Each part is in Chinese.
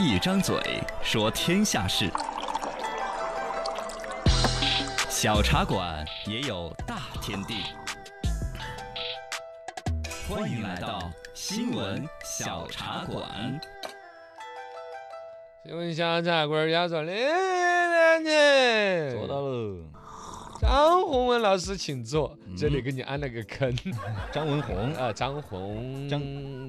一张嘴说天下事，小茶馆也有大天地。欢迎来到新闻小茶馆。新闻小茶馆要说的两天，做到了。张宏文老师请坐，这里给你安了个坑 张文红，啊，张宏张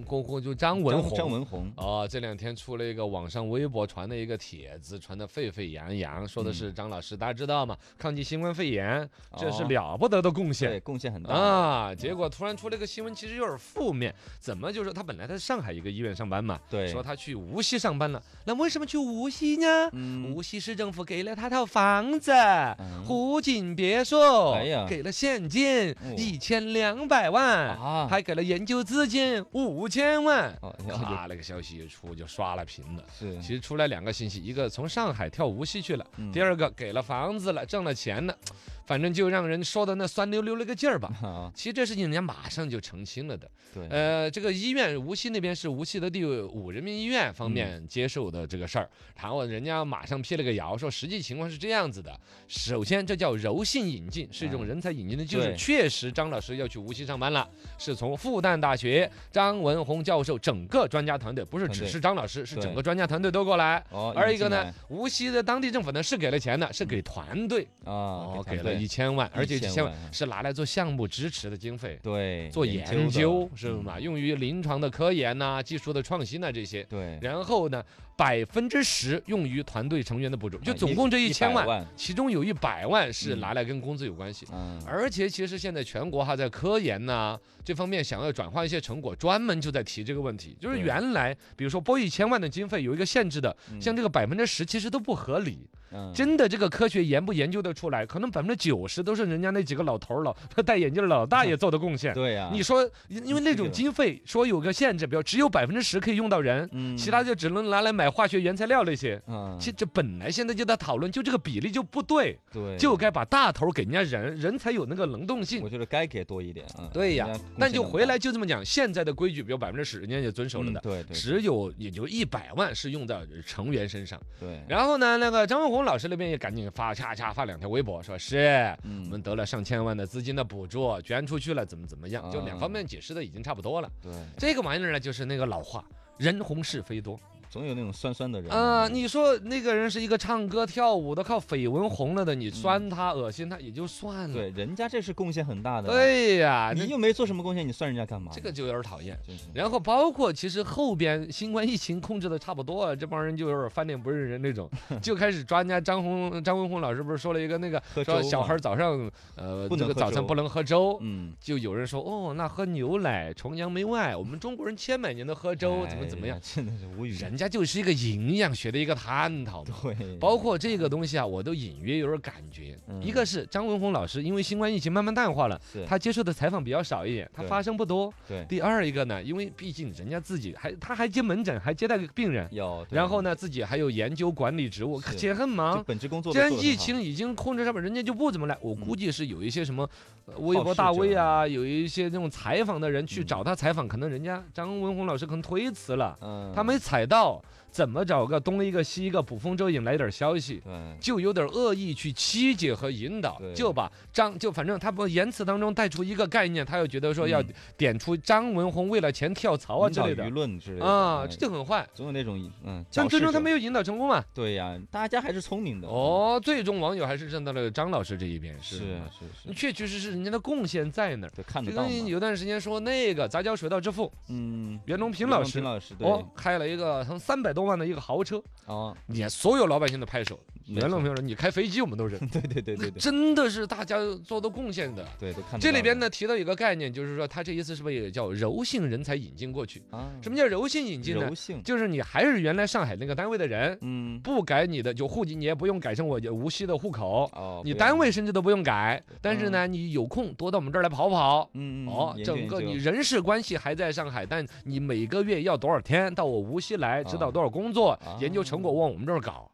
红红就张文张红，张文红，哦，这两天出了一个网上微博传的一个帖子，传的沸沸扬扬，说的嗯是张老师，大家知道吗？抗击新冠肺炎，这是哦了不得的贡对，献。贡献很大。啊！结果突然出了一个新闻，其实有点负面。怎么就是他本来他在上海一个医院上班嘛，对说他去无锡上班了。那为什么去无锡呢？嗯无锡市政府给了他套房子，嗯湖景别墅，哎呀给了现金哦一千两百万，啊还给了研究资金五千万。哦，然后咔，那个消息一出就刷了屏了。是其实出来两个信息，一个从上海跳无锡去了，嗯第二个给了房子了，挣了钱了，反正就让人说的那酸溜溜那个劲儿吧。啊，其实这事情人家马上就澄清了的。对，呃，这个医院无锡那边是无锡的第五人民医院方嗯面接受的这个事儿，然后人家马上辟了个谣，说实际情况是这样子的。首先，这叫柔性引进，是一种哎人才引进的，就是对。确实张老师要去无锡上班了，是从复旦大学张文宏教授整个专家团队，不是只是张老师，是整个专家团队都过来。哦，而一个呢无锡的当地政府呢是给了钱的，是给团队啊，哦，给了一千万，而且这1000千万万是拿来做项目支持的经费。对做研究是嗯。嘛，用于临床的科研呐、技术的创新呐这些。对，然后呢，百分之十用于团队成员的补助，就啊总共这一千100万，万，其中有一百万是嗯拿来跟工资有关系。嗯，而且其实现在全国哈在科研呐、这方面想要转化一些成果，专门就在提这个问题。就是原来比如说拨一千万的经费有一个限制的，嗯像这个百分之十其实都不合理。嗯真的这个科学研不研究得出来，可能百分之九十都是人家那几个老头儿老 戴眼镜老大爷做的贡献。对呀，你说，因因为那种经费说有个限制，比如只有百分之十可以用到人，嗯其他就只能拿来买化学原材料那些。嗯。其实这本来现在就在讨论，就这个比例就不对，对，就该把大头给人家人，人才有那个能动性。我。觉得该给多一点，嗯，对呀人家贡那就回来就这么讲，现在的规矩，比如百分之十，人家也遵守了的，嗯对对只有也就一百万是用在成员身上。对，然后呢，那个张文宏老师那边也赶紧发恰恰发两条微博，说是我嗯们得了上千万的资金的补助，捐出去了，怎么怎么样，就两啊方面解释的已经差不多了。对，这个玩意儿呢，就是那个老话，人红是非多总有那种酸酸的人啊、你说那个人是一个唱歌跳舞的，靠绯闻红了的，你酸他、恶心他也就算了。对，人家这是贡献很大的，，对呀，你又没做什么贡献，你算人家干嘛？这个就有点讨厌。然后包括其实后边新冠疫情控制的差不多了，这帮人就有点翻脸不认人那种，就开始抓人家张红张文红老师不是说了一个那个说小孩早上呃这个早餐不能喝粥，嗯，就有人说哦那喝牛奶崇洋媚外，我们中国人千百年都喝粥怎么怎么样真的是无语。人家就是一个营养学的一个探讨嘛。对，包括这个东西啊，我都隐约有点感觉。嗯。一个是张文宏老师，因为新冠疫情慢慢淡化了，他接受的采访比较少一点，他发声不多。对。第二一个呢，因为毕竟人家自己还他还接门诊，还接待病人，有，然后呢自己还有研究管理职务，是。且很忙。本职工作既然疫情已经控制上面，人家就不怎么来。我估计是有一些什么呃微博大 V 啊，有一些那种采访的人去嗯。找他采访，可能人家张文宏老师可能推辞了，嗯，他没采到， 있어요. 怎么找个东一个西一个捕风捉影来点消息。就有点恶意去曲解和引导，就把张就反正他不言辞当中带出一个概念，他又觉得说要嗯。点出张文宏为了钱跳槽啊之类的。舆论之类的啊，嗯这就很坏。总有那种嗯，但最终他没有引导成功嘛。对呀，大家还是聪明的，哦，最终网友还是站到了张老师这一边，是。是是是，确确实实人家的贡献在那儿。对，看就得到有段时间说那个杂交水稻之父嗯，袁隆平老师平老师对。哦，开了一个从三百多万的一个豪车，啊，你看所有老百姓的拍手。没错袁隆平说：“你开飞机我们都认。”对对对对对真的是大家做的贡献的。对，都看得这里边呢提到一个概念，就是说他这意思是不是也叫柔性人才引进过去？啊，什么叫柔性引进呢柔？性？就是你还是原来上海那个单位的人，嗯，不改你的就户籍，你也不用改成我无锡的户口，哦，你单位甚至都不用改。但是呢，你有空多到我们这儿来跑跑。嗯嗯哦，整个你人事关系还在上海，但你每个月要多少天到我无锡来指导多少工作，研究成果往我们这儿搞。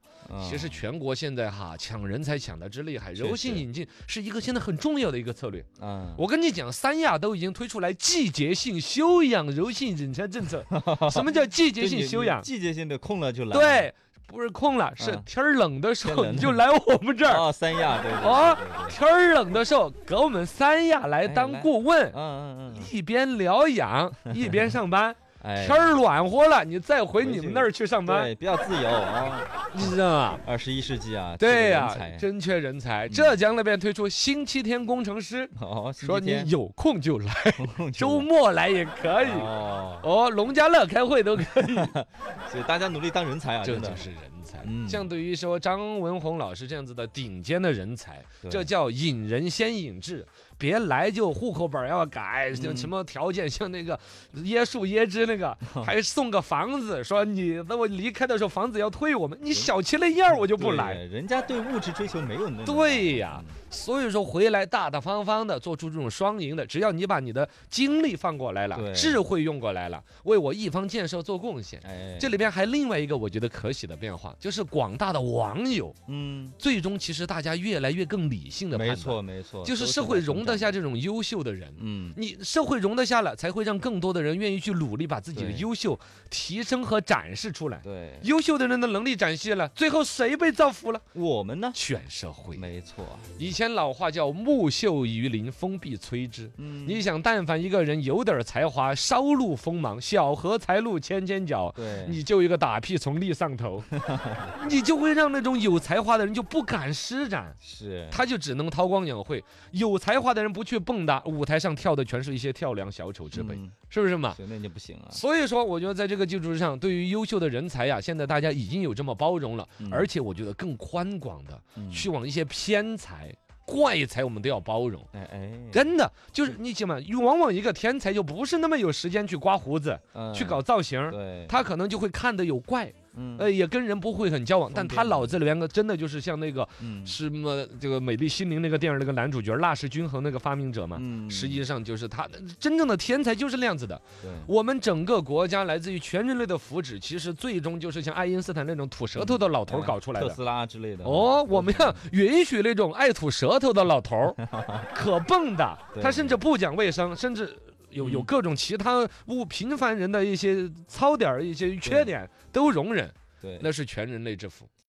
其实嗯全国现在哈抢人才抢的之厉害，柔性引进是一个现在很重要的一个策略。嗯，我跟你讲，三亚都已经推出来季节性休养柔性人才政策。什么叫季节性休养？季节性的空了就来。对，不是空了，是嗯天儿冷的时候你就来我们这儿。啊，三亚对对对哦对对对天儿冷的时候，搁我们三亚来哎当顾问，嗯嗯嗯，一边疗养 一边上班。哎，天儿暖和了，你再回你们那儿去上班，对比较自由啊，你知道吗？二十一世纪啊，对呀、真缺人才。浙江那边推出星期天工程师，哦，说你有空就来，周末来也可以。哦，哦，农家乐开会都可以，所以大家努力当人才啊，这就是人才。嗯。相对于说张文宏老师这样子的顶尖的人才，这叫引人先引智。别来就户口本要改，什么条件，像那个椰树椰汁那个，还送个房子，说你等我离开的时候房子要退我们，你小气那样儿我就不对来。人家对物质追求没有那么对呀嗯所以说回来大大方方的做出这种双赢的，只要你把你的精力放过来了，智慧用过来了，为我一方建设做贡献。哎，这里边还另外一个我觉得可喜的变化，就是广大的网友，嗯，最终其实大家越来越更理性的判没，错没错，就是社会容得下这种优秀的人。嗯，你社会容得下了，才会让更多的人愿意去努力，把自己的优秀提升和展示出来。对，优秀的人的能力展现了，最后谁被造福了？我们呢，全社会。没错，以前老话叫木秀于林，风必摧之。嗯，你想，但凡一个人有点才华，稍露锋芒，小荷才露尖尖角，对，你就一个打屁从立上头，你就会让那种有才华的人就不敢施展，是，他就只能韬光养晦。有才华的人不去蹦跶，舞台上跳的全是一些跳梁小丑之辈，嗯。是不是嘛？是那就不行了，所以说，我觉得在这个基础之上，对于优秀的人才呀，现在大家已经有这么包容了，嗯。而且我觉得更宽广的嗯。去往一些偏才、怪才，我们都要包容。哎哎，真的就是你想嘛，往往一个天才就不是那么有时间去刮胡子、去嗯搞造型，对，他可能就会看的有怪，嗯呃，也跟人不会很交往，但他脑子里边个真的就是像那个嗯什么这个《美丽心灵》那个电影那个男主角纳什均衡那个发明者嘛，嗯实际上就是他真正的天才就是那样子的。对，我们整个国家来自于全人类的福祉，其实最终就是像爱因斯坦那种吐舌头的老头搞出来的。特斯拉之类的哦，我们要 允许那种爱吐舌头的老头儿，可蹦的，他甚至不讲卫生，甚至有有嗯。各种其他物平凡人的一些糙点儿、一些缺点都容忍，对，那是全人类之福。